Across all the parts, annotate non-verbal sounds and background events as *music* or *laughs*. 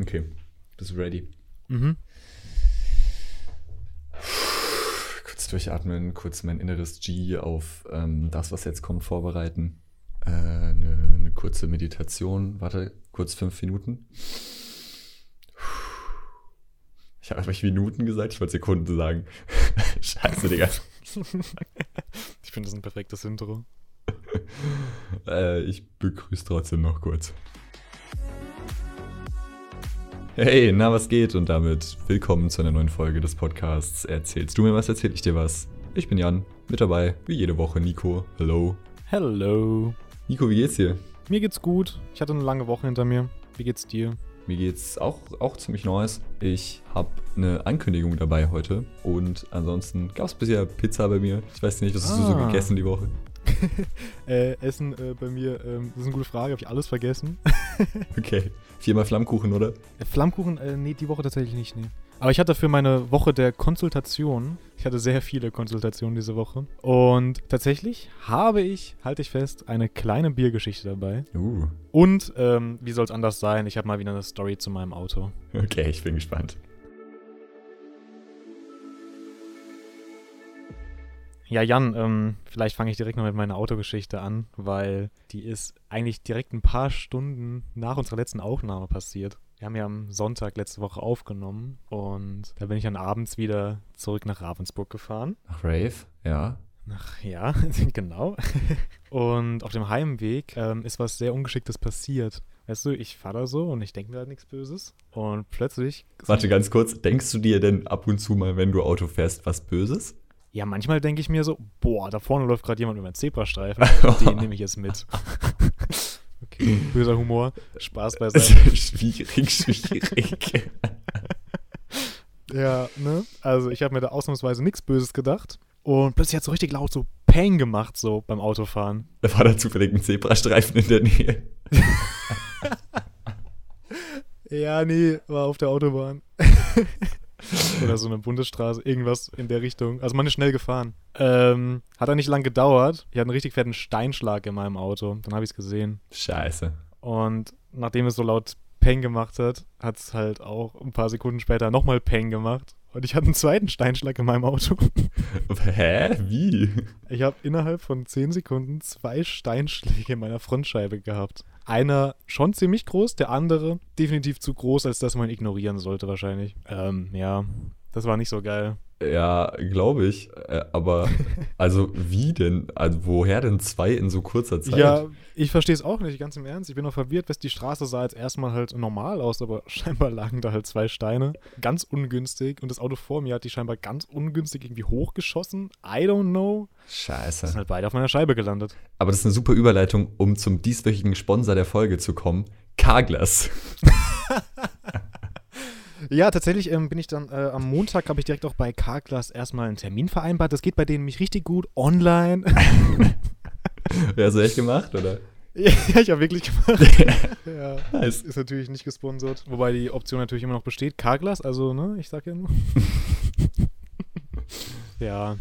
Okay, bist du ready? Mhm. Kurz durchatmen, kurz mein inneres G auf ähm, das, was jetzt kommt, vorbereiten. Äh, Eine eine kurze Meditation. Warte, kurz fünf Minuten. Ich habe ich Minuten gesagt, ich wollte Sekunden sagen. *laughs* Scheiße, Digga. *laughs* Ich finde das ein perfektes Intro. Äh, ich begrüße trotzdem noch kurz. Hey, na, was geht? Und damit willkommen zu einer neuen Folge des Podcasts. Erzählst du mir was, erzähl ich dir was? Ich bin Jan, mit dabei, wie jede Woche, Nico. Hello. Hello. Nico, wie geht's dir? Mir geht's gut. Ich hatte eine lange Woche hinter mir. Wie geht's dir? Mir geht's auch, auch ziemlich nice. Ich habe eine Ankündigung dabei heute. Und ansonsten gab's bisher Pizza bei mir. Ich weiß nicht, was hast du so Ah. gegessen die Woche? *laughs* Äh, Essen äh, bei mir, ähm, das ist eine gute Frage. Habe ich alles vergessen? *laughs* Okay. Viermal Flammkuchen, oder? Äh, Flammkuchen, äh, nee, die Woche tatsächlich nicht, nee. Aber ich hatte für meine Woche der Konsultation, ich hatte sehr viele Konsultationen diese Woche. Und tatsächlich habe ich, halte ich fest, eine kleine Biergeschichte dabei. Uh. Und, ähm, wie soll es anders sein? Ich habe mal wieder eine Story zu meinem Auto. Okay, ich bin gespannt. Ja, Jan, ähm, vielleicht fange ich direkt noch mit meiner Autogeschichte an, weil die ist eigentlich direkt ein paar Stunden nach unserer letzten Aufnahme passiert. Wir haben ja am Sonntag letzte Woche aufgenommen und da bin ich dann abends wieder zurück nach Ravensburg gefahren. Nach Rave? Ja. Ach ja, *laughs* genau. Und auf dem Heimweg ähm, ist was sehr Ungeschicktes passiert. Weißt du, ich fahre da so und ich denke mir halt nichts Böses. Und plötzlich. Warte ganz kurz, denkst du dir denn ab und zu mal, wenn du Auto fährst, was Böses? Ja, manchmal denke ich mir so, boah, da vorne läuft gerade jemand über einen Zebrastreifen. *laughs* Den nehme ich jetzt mit. *laughs* okay, böser Humor. Spaß beiseite. *laughs* schwierig, schwierig. Ja, ne? Also ich habe mir da ausnahmsweise nichts Böses gedacht. Und plötzlich hat so richtig laut so Peng gemacht, so beim Autofahren. da war da zufällig ein Zebrastreifen in der Nähe. Ja, nee, war auf der Autobahn. *laughs* Oder so eine Bundesstraße, irgendwas in der Richtung. Also man ist schnell gefahren. Ähm, hat er nicht lang gedauert. Ich hatte einen richtig fetten Steinschlag in meinem Auto. Dann habe ich es gesehen. Scheiße. Und nachdem es so laut Peng gemacht hat, hat es halt auch ein paar Sekunden später nochmal Peng gemacht. Und ich hatte einen zweiten Steinschlag in meinem Auto. *laughs* Hä? Wie? Ich habe innerhalb von 10 Sekunden zwei Steinschläge in meiner Frontscheibe gehabt. Einer schon ziemlich groß, der andere definitiv zu groß, als dass man ignorieren sollte wahrscheinlich. Ähm, ja, das war nicht so geil. Ja, glaube ich. Äh, Aber, *laughs* also wie denn? Also woher denn zwei in so kurzer Zeit? Ja, ich verstehe es auch nicht, ganz im Ernst. Ich bin noch verwirrt, was die Straße sah jetzt erstmal halt normal aus, aber *laughs* scheinbar lagen da halt zwei Steine. Ganz ungünstig. Und das Auto vor mir hat die scheinbar ganz ungünstig irgendwie hochgeschossen. I don't know. Sind Scheiße. halt beide auf meiner Scheibe gelandet. Aber das ist eine super Überleitung, um zum dieswöchigen Sponsor der Folge zu kommen. Carglass. *laughs* Ja, tatsächlich ähm, bin ich dann äh, am Montag, habe ich direkt auch bei Carglass erstmal einen Termin vereinbart. Das geht bei denen mich richtig gut online. *laughs* Wer hast du echt gemacht, oder? *laughs* ja, ich habe wirklich gemacht. *laughs* ja. Nice. Ist natürlich nicht gesponsert. Wobei die Option natürlich immer noch besteht. Carglass, also, ne, ich sag ja nur. ja,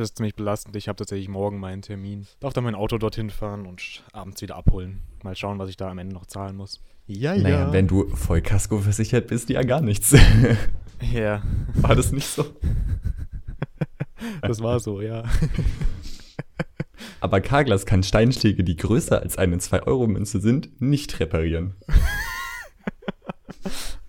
das ist ziemlich belastend. Ich habe tatsächlich morgen meinen Termin. Darf dann mein Auto dorthin fahren und abends wieder abholen. Mal schauen, was ich da am Ende noch zahlen muss. Ja, Naja, wenn du Vollkasko versichert bist, ja gar nichts. *laughs* Ja, War das nicht so? *laughs* das war so, ja. *laughs* Aber Carglass kann Steinschläge, die größer als eine 2-Euro-Münze sind, nicht reparieren.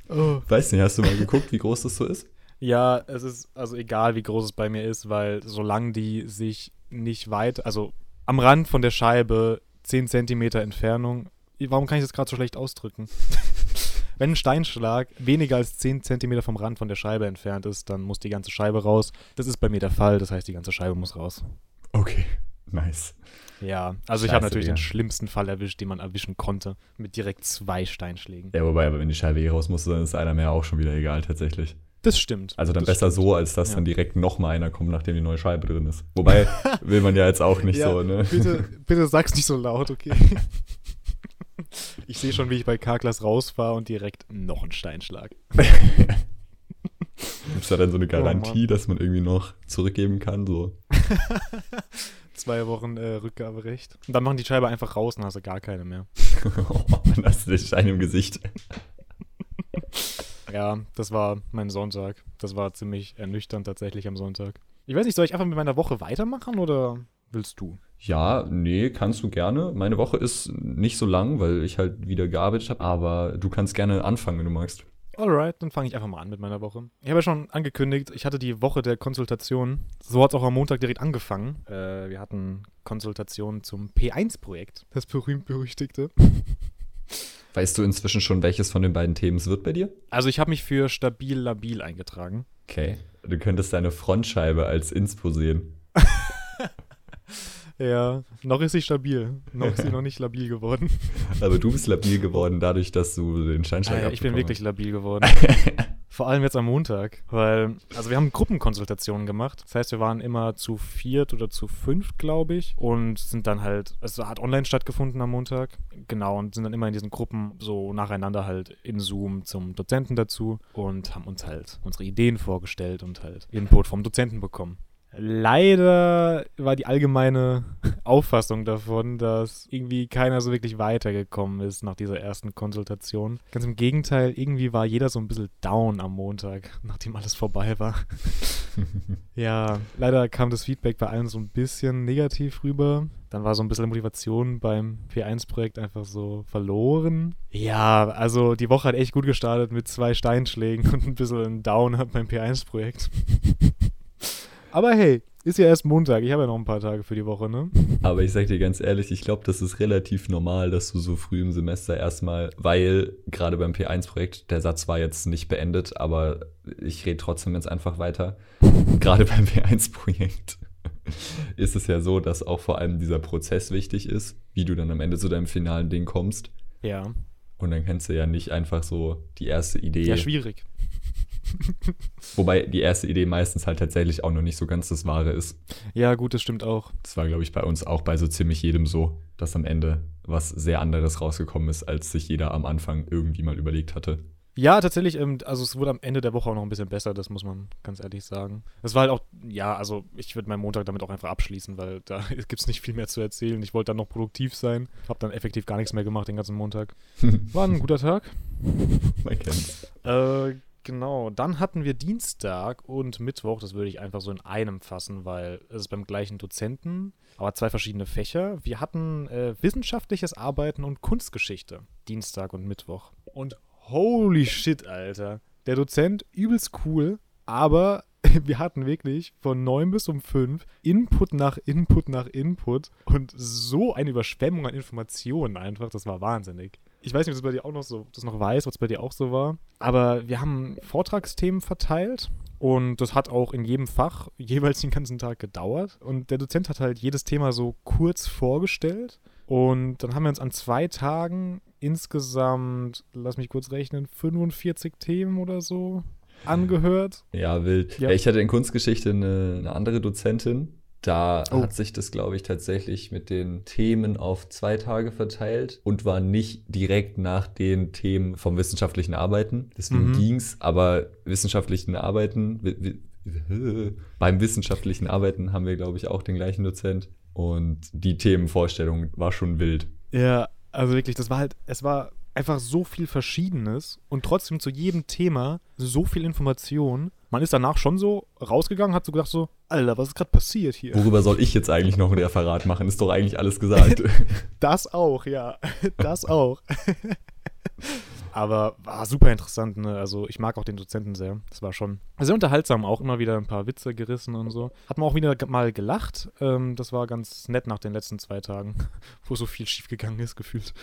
Oh. Weiß nicht, hast du mal geguckt, wie groß das so ist? Ja, es ist also egal, wie groß es bei mir ist, weil solange die sich nicht weit, also am Rand von der Scheibe 10 Zentimeter Entfernung, warum kann ich das gerade so schlecht ausdrücken? *laughs* Wenn ein Steinschlag weniger als 10 Zentimeter vom Rand von der Scheibe entfernt ist, dann muss die ganze Scheibe raus. Das ist bei mir der Fall, das heißt, die ganze Scheibe muss raus. Okay, *laughs* nice. Ja, also ich Scheiße, habe natürlich Digga. den schlimmsten Fall erwischt, den man erwischen konnte, mit direkt zwei Steinschlägen. Ja, wobei, aber wenn die Scheibe eh raus muss, dann ist einer mehr auch schon wieder egal, tatsächlich. Das stimmt. Also dann das besser stimmt. so, als dass Ja. dann direkt nochmal einer kommt, nachdem die neue Scheibe drin ist. Wobei, *laughs* will man ja jetzt auch nicht Ja, so, ne? Bitte, bitte sag's nicht so laut, okay? *laughs* Ich sehe schon, wie ich bei Carglass rausfahre und direkt noch einen Steinschlag. *laughs* Gibt es da dann so eine Garantie, dass man irgendwie noch zurückgeben kann? So. Zwei Wochen äh, Rückgaberecht. Und dann machen die Scheibe einfach raus und hast du gar keine mehr. dann hast du den Stein im Gesicht. Ja, das war mein Sonntag. Das war ziemlich ernüchternd tatsächlich am Sonntag. Ich weiß nicht, soll ich einfach mit meiner Woche weitermachen oder willst du? Ja, nee, kannst du gerne. Meine Woche ist nicht so lang, weil ich halt wieder gearbeitet habe, aber du kannst gerne anfangen, wenn du magst. Alright, dann fange ich einfach mal an mit meiner Woche. Ich habe ja schon angekündigt, ich hatte die Woche der Konsultation. So hat es auch am Montag direkt angefangen. Äh, wir hatten Konsultation zum P1-Projekt. Das berühmt-berüchtigte. *laughs* Weißt du inzwischen schon, welches von den beiden Themen es wird bei dir? Also ich habe mich für stabil-labil eingetragen. Okay. Du könntest deine Frontscheibe als Inspo sehen. *laughs* Ja, noch ist sie stabil. Noch ist sie noch nicht labil geworden. *laughs* Aber du bist labil geworden dadurch, dass du den Scheinschlag Ah, ja, ich bin wirklich labil geworden. *laughs* Vor allem jetzt am Montag, weil, also wir haben Gruppenkonsultationen gemacht. Das heißt, wir waren immer zu viert oder zu fünft, glaube ich, und sind dann halt, also hat online stattgefunden am Montag. Genau, und sind dann immer in diesen Gruppen so nacheinander halt in Zoom zum Dozenten dazu und haben uns halt unsere Ideen vorgestellt und halt Input vom Dozenten bekommen. Leider war die allgemeine Auffassung davon, dass irgendwie keiner so wirklich weitergekommen ist nach dieser ersten Konsultation. Ganz im Gegenteil, irgendwie war jeder so ein bisschen down am Montag, *laughs* nachdem alles vorbei war. *laughs* ja, leider kam das Feedback bei allen so ein bisschen negativ rüber. Dann war so ein bisschen Motivation beim P1-Projekt einfach so verloren. Ja, also die Woche hat echt gut gestartet mit zwei Steinschlägen *laughs* und ein bisschen Down beim P1-Projekt. Aber hey, ist ja erst Montag. Ich habe ja noch ein paar Tage für die Woche, ne? Aber ich sag dir ganz ehrlich, ich glaube, das ist relativ normal, dass du so früh im Semester erstmal, weil gerade beim P1-Projekt, der Satz war jetzt nicht beendet, aber ich rede trotzdem jetzt einfach weiter. *laughs* gerade beim P1-Projekt *laughs* ist es ja so, dass auch vor allem dieser Prozess wichtig ist, wie du dann am Ende zu deinem finalen Ding kommst. Ja. Und dann kannst du ja nicht einfach so die erste Idee. Ja, schwierig. *laughs* Wobei die erste Idee meistens halt tatsächlich auch noch nicht so ganz das Wahre ist. Ja, gut, das stimmt auch. Das war, glaube ich, bei uns auch bei so ziemlich jedem so, dass am Ende was sehr anderes rausgekommen ist, als sich jeder am Anfang irgendwie mal überlegt hatte. Ja, tatsächlich, ähm, also es wurde am Ende der Woche auch noch ein bisschen besser, das muss man ganz ehrlich sagen. Es war halt auch, ja, also ich würde meinen Montag damit auch einfach abschließen, weil da *laughs* gibt es nicht viel mehr zu erzählen. Ich wollte dann noch produktiv sein, habe dann effektiv gar nichts mehr gemacht den ganzen Montag. *laughs* War ein guter Tag. Man kennt's. Äh, genau. Dann hatten wir Dienstag und Mittwoch, das würde ich einfach so in einem fassen, weil es ist beim gleichen Dozenten, aber zwei verschiedene Fächer. Wir hatten äh, wissenschaftliches Arbeiten und Kunstgeschichte. Dienstag und Mittwoch. Und holy shit, Alter. Der Dozent, übelst cool, aber *laughs* wir hatten wirklich von 9 bis um 5 Input nach Input nach Input und so eine Überschwemmung an Informationen einfach, das war wahnsinnig. Ich weiß nicht, ob das bei dir auch noch so, das noch weiß, ob es bei dir auch so war, aber wir haben Vortragsthemen verteilt und das hat auch in jedem Fach *laughs* jeweils den ganzen Tag gedauert und der Dozent hat halt jedes Thema so kurz vorgestellt und dann haben wir uns an zwei Tagen insgesamt, lass mich kurz rechnen, 45 Themen oder so angehört. Ja, wild. Ja. Ja. Ich hatte in Kunstgeschichte eine, eine andere Dozentin. Da Oh. hat sich das, glaube ich, tatsächlich mit den Themen auf zwei Tage verteilt und war nicht direkt nach den Themen vom wissenschaftlichen Arbeiten. Deswegen Mhm. ging's, aber wissenschaftlichen Arbeiten, *laughs* beim wissenschaftlichen Arbeiten haben wir, glaube ich, auch den gleichen Dozent. Und die Themenvorstellung war schon wild. Ja, also wirklich, das war halt, es war einfach so viel Verschiedenes und trotzdem zu jedem Thema so viel Information. Man ist danach schon so rausgegangen, hat so gedacht so, Alter, was ist gerade passiert hier? Worüber soll ich jetzt eigentlich noch ein Referat machen? Ist doch eigentlich alles gesagt. *laughs* Das auch, ja, *laughs* das auch. *laughs* Aber war super interessant, ne? Also ich mag auch den Dozenten sehr. Das war schon sehr unterhaltsam, auch immer wieder ein paar Witze gerissen und so. Hat man auch wieder mal gelacht. Ähm, das war ganz nett nach den letzten zwei Tagen, wo so viel schiefgegangen ist, gefühlt.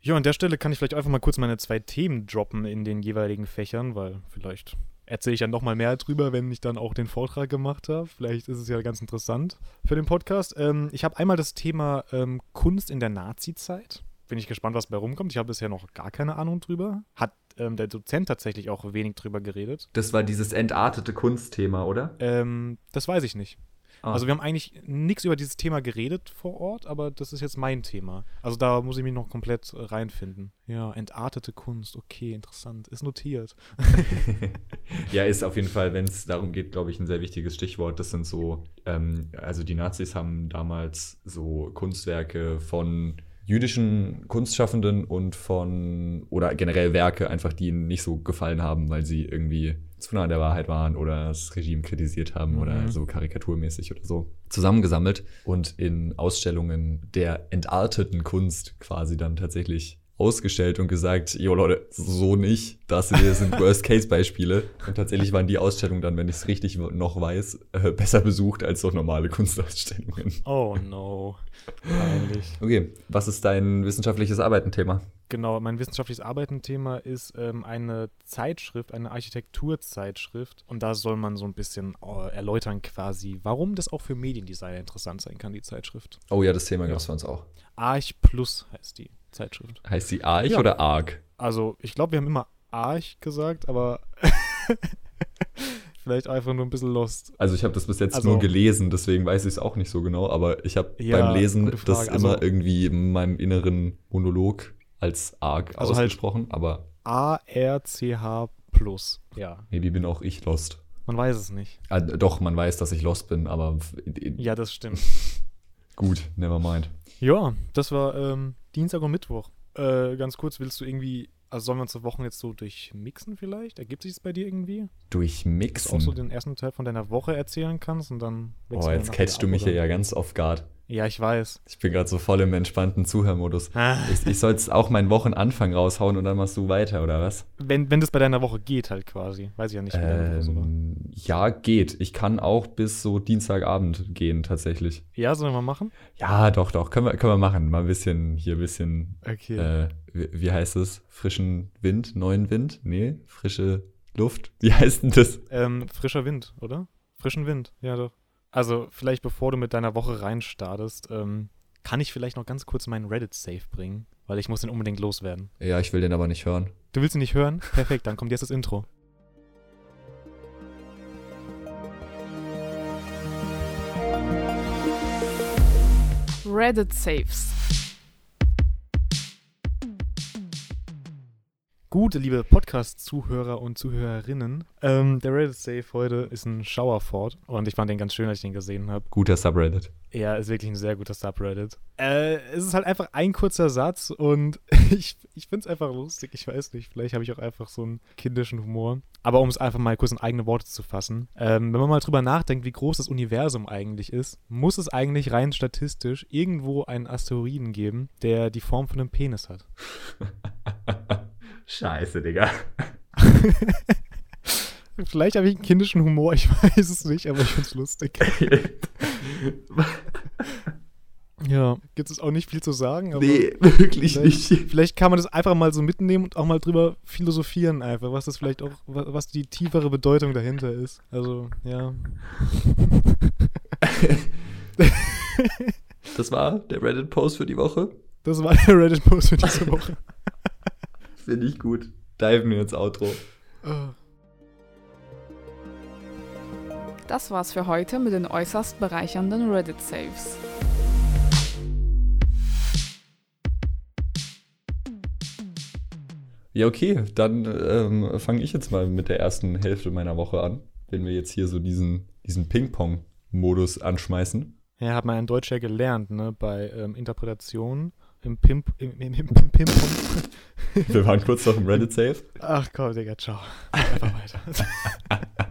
Ja, an der Stelle kann ich vielleicht einfach mal kurz meine zwei Themen droppen in den jeweiligen Fächern, weil vielleicht erzähle ich ja noch mal mehr drüber, wenn ich dann auch den Vortrag gemacht habe. Vielleicht ist es ja ganz interessant für den Podcast. Ähm, ich habe einmal das Thema ähm, Kunst in der Nazi-Zeit. Bin ich gespannt, was bei rumkommt. Ich habe bisher noch gar keine Ahnung drüber. Hat ähm, der Dozent tatsächlich auch wenig drüber geredet. Das war dieses entartete Kunstthema, oder? Ähm, das weiß ich nicht. Ah. Also wir haben eigentlich nichts über dieses Thema geredet vor Ort, aber das ist jetzt mein Thema. Also da muss ich mich noch komplett reinfinden. Ja, entartete Kunst, okay, interessant. Ist notiert. *laughs* *laughs* ja, ist auf jeden Fall, wenn es darum geht, glaube ich, ein sehr wichtiges Stichwort. Das sind so, ähm, also die Nazis haben damals so Kunstwerke von jüdischen Kunstschaffenden und von, oder generell Werke einfach, die ihnen nicht so gefallen haben, weil sie irgendwie zu nah an der Wahrheit waren oder das Regime kritisiert haben Mhm. oder so karikaturmäßig oder so, zusammengesammelt und in Ausstellungen der entarteten Kunst quasi dann tatsächlich ausgestellt und gesagt, jo Leute, so nicht, das hier sind *laughs* Worst-Case-Beispiele. Und tatsächlich waren die Ausstellungen dann, wenn ich es richtig noch weiß, äh, besser besucht als so normale Kunstausstellungen. *laughs* Oh no. Peinlich. Okay, was ist dein wissenschaftliches Arbeiten-Thema? Genau, mein wissenschaftliches Arbeitenthema ist ähm, eine Zeitschrift, eine Architekturzeitschrift. Und da soll man so ein bisschen äh, erläutern quasi, warum das auch für Mediendesigner interessant sein kann, die Zeitschrift. Oh ja, das Thema Ja. gab es für uns auch. Arch Plus heißt die Zeitschrift. Heißt sie Arch Ja. oder Arg? Also, ich glaube, wir haben immer Arch gesagt, aber *laughs* vielleicht einfach nur ein bisschen lost. Also ich habe das bis jetzt Also- nur gelesen, deswegen weiß ich es auch nicht so genau, aber ich habe Ja, beim Lesen das Frage. immer Also- irgendwie in meinem inneren Monolog als Arg Also halt- ausgesprochen, aber A-R-C-H Plus. Ja, maybe bin auch ich lost. man weiß es nicht. Ah, doch, man weiß, dass ich lost bin, aber Ja, das stimmt. *laughs* gut, never mind. Ja, das war ähm, Dienstag und Mittwoch. Äh, ganz kurz, willst du irgendwie, also sollen wir uns die Wochen jetzt so durchmixen vielleicht? Ergibt sich es bei dir irgendwie? Dass du Durchmixen. auch so den ersten Teil von deiner Woche erzählen kannst und dann Oh, jetzt catchst du mich hier ja ganz off guard. Ja, ich weiß. Ich bin gerade so voll im entspannten Zuhörmodus. Ah, Ich, ich soll jetzt auch meinen Wochenanfang raushauen und dann machst du weiter, oder was? Wenn, wenn das bei deiner Woche geht halt quasi. Weiß ich ja nicht, wie Woche so war. Ähm, ja, geht. Ich kann auch bis so Dienstagabend gehen, tatsächlich. Ja, sollen wir machen? Ja, doch, doch. Können wir, können wir machen. Mal ein bisschen, hier ein bisschen, Okay. äh, wie, wie heißt es? Frischen Wind? Neuen Wind? Nee, frische Luft? Wie *laughs* heißt denn das? Ähm, frischer Wind, oder? Frischen Wind, ja doch. Also, vielleicht bevor du mit deiner Woche reinstartest, ähm, kann ich vielleicht noch ganz kurz meinen Reddit-Safe bringen, weil ich muss den unbedingt loswerden. Ja, ich will den aber nicht hören. Du willst ihn nicht hören? *laughs* Perfekt, dann kommt jetzt das Intro. Reddit Saves. Gut, liebe Podcast-Zuhörer und Zuhörerinnen, ähm, der Reddit-Safe heute ist ein Showerford und ich fand den ganz schön, als ich den gesehen habe. Guter Subreddit. Er ist wirklich ein sehr guter Subreddit. Äh, es ist halt einfach ein kurzer Satz und *laughs* ich, ich finde es einfach lustig. Ich weiß nicht, vielleicht habe ich auch einfach so einen kindischen Humor. Aber um es einfach mal kurz in eigene Worte zu fassen. Ähm, wenn man mal drüber nachdenkt, wie groß das Universum eigentlich ist, muss es eigentlich rein statistisch irgendwo einen Asteroiden geben, der die Form von einem Penis hat. *laughs* Scheiße, Digga. *laughs* Vielleicht habe ich einen kindischen Humor, ich *laughs* weiß es nicht, aber ich finde es lustig. *laughs* Ja, gibt es auch nicht viel zu sagen, aber nee, wirklich vielleicht, nicht. vielleicht kann man das einfach mal so mitnehmen und auch mal drüber philosophieren einfach, was das vielleicht auch, wa- was die tiefere Bedeutung dahinter ist. Also, ja. Das war der Reddit-Post für die Woche. Das war der Reddit-Post für diese Woche. Finde ich gut. Diven wir ins Outro. Das war's für heute mit den äußerst bereichernden Reddit Saves. Ja, okay, dann ähm, fange ich jetzt mal mit der ersten Hälfte meiner Woche an, wenn wir jetzt hier so diesen, diesen Ping-Pong-Modus anschmeißen. Ja, hat man in Deutsch ja gelernt, ne, bei ähm, Interpretationen im Pimp, im, im, im, im Ping-Pong. *laughs* Wir waren kurz noch im Reddit-Safe. Ach komm, Digga, ciao. Einfach weiter. *laughs*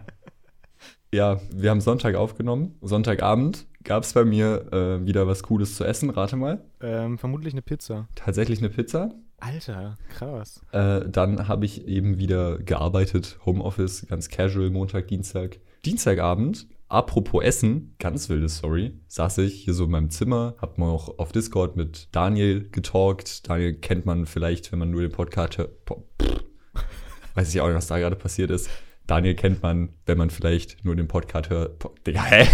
Ja, wir haben Sonntag aufgenommen. Sonntagabend gab es bei mir äh, wieder was Cooles zu essen. Rate mal. ähm, vermutlich eine Pizza. Tatsächlich eine Pizza. Alter, krass. Äh, dann habe ich eben wieder gearbeitet, Homeoffice, ganz casual, Montag, Dienstag. Dienstagabend, apropos Essen, ganz wilde Story, saß ich hier so in meinem Zimmer, hab mal auch auf Discord mit Daniel getalkt. Daniel kennt man vielleicht, wenn man nur den Podcast hört. Weiß ich auch nicht, was da gerade passiert ist. Daniel kennt man, wenn man vielleicht nur den Podcast hört. Po Digga, hä?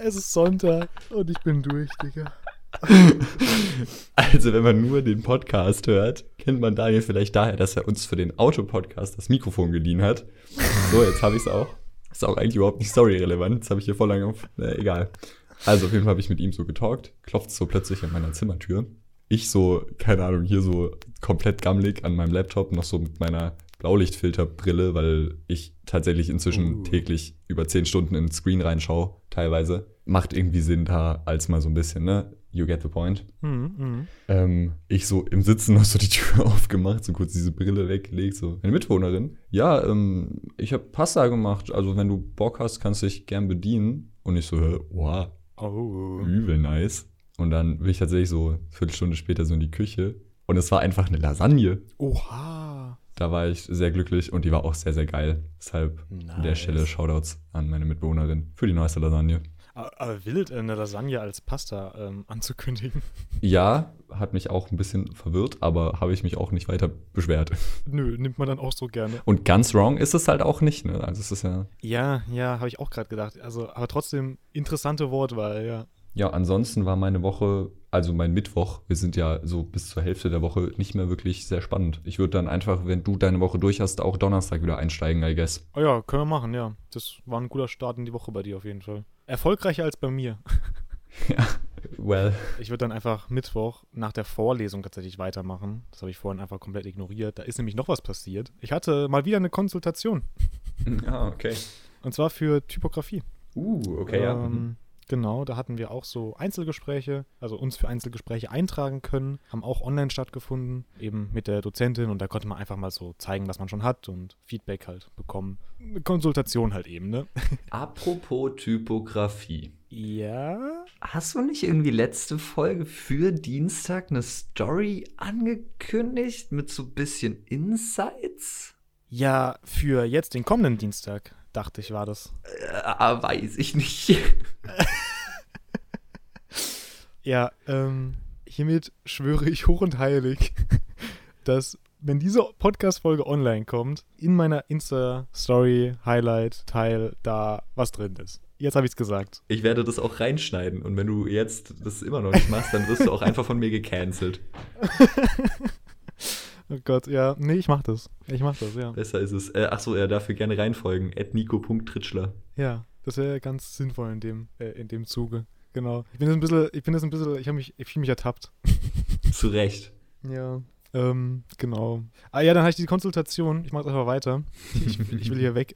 Es ist Sonntag und ich bin durch, Digga. *laughs* Also, wenn man nur den Podcast hört, kennt man Daniel vielleicht daher, dass er uns für den Autopodcast das Mikrofon geliehen hat. So, jetzt habe ich es auch. Ist auch eigentlich überhaupt nicht story-relevant. Jetzt habe ich hier voll lange auf. Äh, egal. Also, auf jeden Fall habe ich mit ihm so getalkt. Klopft so plötzlich an meiner Zimmertür. Ich so, keine Ahnung, hier so komplett gammelig an meinem Laptop, noch so mit meiner Blaulichtfilterbrille, weil ich tatsächlich inzwischen Uh. täglich über 10 Stunden in den Screen reinschaue, teilweise. macht irgendwie Sinn da, als mal so ein bisschen, ne? You get the point. Mhm, mhm. Ähm, ich so im Sitzen noch so die Tür *laughs* aufgemacht, so kurz diese Brille weggelegt, so. Meine Mitwohnerin, ja, ähm, ich habe Pasta gemacht, also wenn du Bock hast, kannst du dich gern bedienen. Und ich so, wow, Oh. übel nice. Und dann bin ich tatsächlich so eine Viertelstunde später so in die Küche und es war einfach eine Lasagne. Oha. Da war ich sehr glücklich und die war auch sehr, sehr geil. Deshalb an der Nice. Stelle Shoutouts an meine Mitbewohnerin für die neueste Lasagne. Aber, wild, eine Lasagne als Pasta ähm, anzukündigen. *laughs* Ja, hat mich auch ein bisschen verwirrt, aber habe ich mich auch nicht weiter beschwert. *laughs* Nö, nimmt man dann auch so gerne. Und ganz wrong ist es halt auch nicht, ne? Also es ist ja. Ja, ja, habe ich auch gerade gedacht. Also, aber trotzdem interessante Wortwahl, ja. Ja, ansonsten war meine Woche, also mein Mittwoch, wir sind ja so bis zur Hälfte der Woche nicht mehr wirklich sehr spannend. Ich würde dann einfach, wenn du deine Woche durch hast, auch Donnerstag wieder einsteigen, I guess. Oh ja, können wir machen, ja. Das war ein guter Start in die Woche bei dir auf jeden Fall. Erfolgreicher als bei mir. *laughs* Well. Ich würde dann einfach Mittwoch nach der Vorlesung tatsächlich weitermachen. Das habe ich vorhin einfach komplett ignoriert. Da ist nämlich noch was passiert. Ich hatte mal wieder eine Konsultation. *laughs* Ah, okay. Und zwar für Typografie. Uh, okay, ja. Genau, da hatten wir auch so Einzelgespräche, also uns für Einzelgespräche eintragen können, haben auch online stattgefunden, eben mit der Dozentin und da konnte man einfach mal so zeigen, was man schon hat und Feedback halt bekommen. Eine Konsultation halt eben, ne? *laughs* Apropos Typografie. Ja. Hast du nicht irgendwie letzte Folge für Dienstag eine Story angekündigt mit so ein bisschen Insights? Ja, für jetzt den kommenden Dienstag, dachte ich, war das. Äh, weiß ich nicht. *laughs* Ja, ähm, hiermit schwöre ich hoch und heilig, *laughs* dass, wenn diese Podcast-Folge online kommt, in meiner Insta-Story-Highlight-Teil da was drin ist. Jetzt habe ich es gesagt. Ich werde das auch reinschneiden und wenn du jetzt das immer noch nicht machst, dann wirst du auch *laughs* einfach von mir gecancelt. Oh Gott, ja. Nee, ich mach das. Ich mach das, ja. Besser ist es. Äh, achso, ja, dafür gerne reinfolgen. Nico.tritschler. Ja, das wäre ganz sinnvoll in dem, äh, in dem Zuge. Genau. Ich bin jetzt ein bisschen, ich bin jetzt ein bisschen, ich habe mich, ich fühle mich ertappt. *laughs* Zu Recht. Ja. Ähm, genau. Ah ja, dann hatte ich die Konsultation. Ich mache einfach weiter. Ich, ich will hier weg.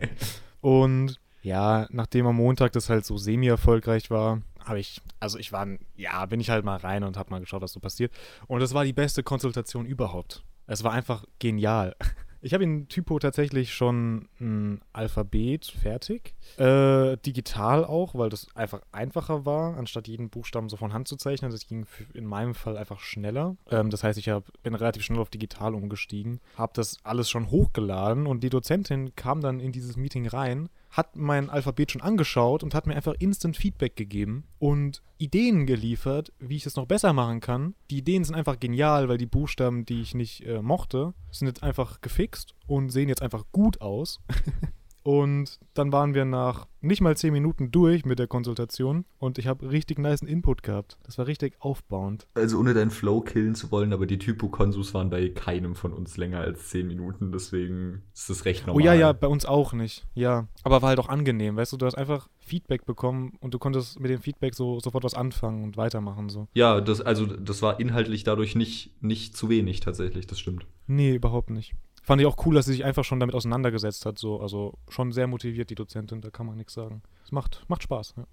*laughs* Und ja, nachdem am Montag das halt so semi-erfolgreich war, habe ich, also ich war, ja, bin ich halt mal rein und habe mal geschaut, was so passiert. Und das war die beste Konsultation überhaupt. Es war einfach genial. *laughs* Ich habe in Typo tatsächlich schon ein Alphabet fertig. Äh, digital auch, weil das einfach einfacher war, anstatt jeden Buchstaben so von Hand zu zeichnen. Das ging in meinem Fall einfach schneller. Ähm, das heißt, ich hab, bin relativ schnell auf digital umgestiegen, habe das alles schon hochgeladen und die Dozentin kam dann in dieses Meeting rein, hat mein Alphabet schon angeschaut und hat mir einfach instant Feedback gegeben und Ideen geliefert, wie ich das noch besser machen kann. Die Ideen sind einfach genial, weil die Buchstaben, die ich nicht äh, mochte, sind jetzt einfach gefixt und sehen jetzt einfach gut aus. *laughs* Und dann waren wir nach nicht mal zehn Minuten durch mit der Konsultation und ich habe richtig nice Input gehabt. Das war richtig aufbauend. Also ohne deinen Flow killen zu wollen, aber die Typo-Konsus waren bei keinem von uns länger als 10 Minuten, deswegen ist das recht normal. Oh ja, ja, bei uns auch nicht. Ja, aber war halt auch angenehm, weißt du, du hast einfach Feedback bekommen und du konntest mit dem Feedback so sofort was anfangen und weitermachen so. Ja, das, also das war inhaltlich dadurch nicht, nicht zu wenig tatsächlich, das stimmt. Nee, überhaupt nicht. Fand ich auch cool, dass sie sich einfach schon damit auseinandergesetzt hat, so, also schon sehr motiviert die Dozentin, da kann man nichts sagen. Es macht, macht Spaß. Ja.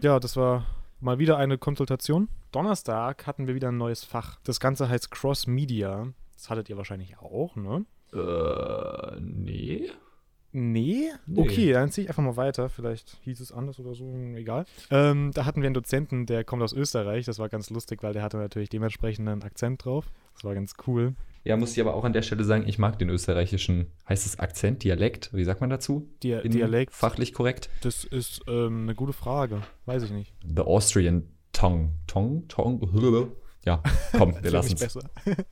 ja, das war mal wieder eine Konsultation. Donnerstag hatten wir wieder ein neues Fach. Das Ganze heißt Cross Media. Das hattet ihr wahrscheinlich auch, ne? Äh, nee. Nee? Nee. Okay, dann ziehe ich einfach mal weiter. Vielleicht hieß es anders oder so, egal. Ähm, da hatten wir einen Dozenten, der kommt aus Österreich. Das war ganz lustig, weil der hatte natürlich dementsprechend einen Akzent drauf. Das war ganz cool. Ja, muss ich aber auch an der Stelle sagen, ich mag den österreichischen, heißt es Akzent, Dialekt, wie sagt man dazu? Dia In- Dialekt, Fachlich korrekt? das ist ähm, eine gute Frage. Weiß ich nicht. The Austrian Tongue. Tongue? Tongue? *laughs* Ja, komm, *laughs* wir lassen es.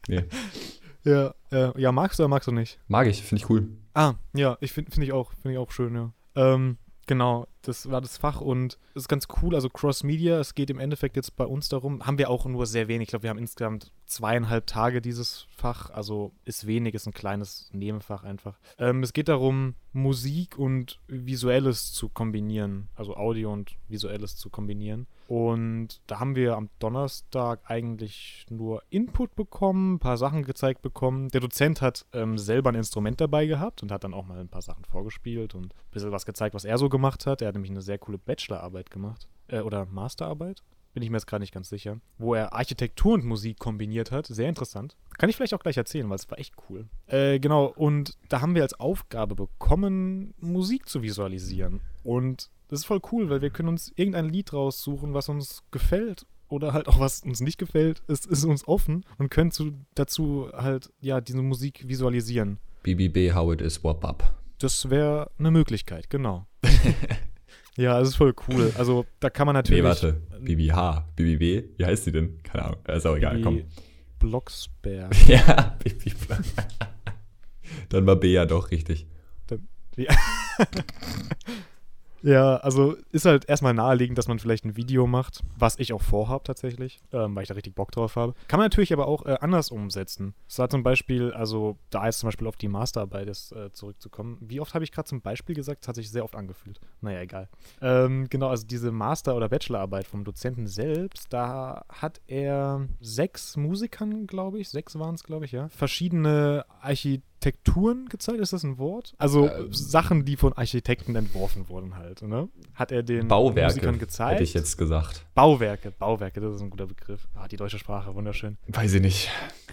Nee. *laughs* Ja, äh, ja, magst du oder magst du nicht? Mag ich, finde ich cool. Ah, ja, ich finde find ich auch, finde ich auch schön, ja. Ähm, genau, das war das Fach und es ist ganz cool, also Cross Media, es geht im Endeffekt jetzt bei uns darum, haben wir auch nur sehr wenig, ich glaube, wir haben insgesamt zweieinhalb Tage dieses Fach, also ist wenig, ist ein kleines Nebenfach einfach. Ähm, es geht darum, Musik und Visuelles zu kombinieren, also Audio und Visuelles zu kombinieren. Und da haben wir am Donnerstag eigentlich nur Input bekommen, ein paar Sachen gezeigt bekommen. Der Dozent hat ähm, selber ein Instrument dabei gehabt und hat dann auch mal ein paar Sachen vorgespielt und ein bisschen was gezeigt, was er so gemacht hat. Er hat nämlich eine sehr coole Bachelorarbeit gemacht. äh, oder Masterarbeit, bin ich mir jetzt gerade nicht ganz sicher, wo er Architektur und Musik kombiniert hat. Sehr interessant. Kann ich vielleicht auch gleich erzählen, weil es war echt cool. Äh, genau, und da haben wir als Aufgabe bekommen, Musik zu visualisieren. Und das ist voll cool, weil wir können uns irgendein Lied raussuchen, was uns gefällt oder halt auch was uns nicht gefällt. Es ist uns offen und können zu, dazu halt, ja, diese Musik visualisieren. BBB, how it is, wop up. Das wäre eine Möglichkeit, genau. *laughs* ja, es ist voll cool. Also da kann man natürlich. Nee, warte. BBH, BBB, wie heißt die denn? Keine Ahnung. Ist auch egal, komm. Blocksberg. *laughs* ja, Bibi *laughs* Dann war B ja doch richtig. Ja. *laughs* Ja, also ist halt erstmal naheliegend, dass man vielleicht ein Video macht, was ich auch vorhabe tatsächlich, ähm, weil ich da richtig Bock drauf habe. Kann man natürlich aber auch äh, anders umsetzen. So hat zum Beispiel, also da jetzt zum Beispiel auf die Masterarbeit ist, äh, zurückzukommen. Wie oft habe ich gerade zum Beispiel gesagt? Das hat sich sehr oft angefühlt. Naja, egal. Ähm, genau, also diese Master- oder Bachelorarbeit vom Dozenten selbst, da hat er sechs Musikern, glaube ich, sechs waren es, glaube ich, ja, verschiedene Architekturen gezeigt, ist das ein Wort? Also Ähm. Sachen, die von Architekten entworfen wurden halt, ne? Hat er den Bauwerke, Musikern gezeigt. hätte ich jetzt gesagt. Bauwerke, Bauwerke, das ist ein guter Begriff. Ah, die deutsche Sprache, wunderschön. Weiß ich nicht.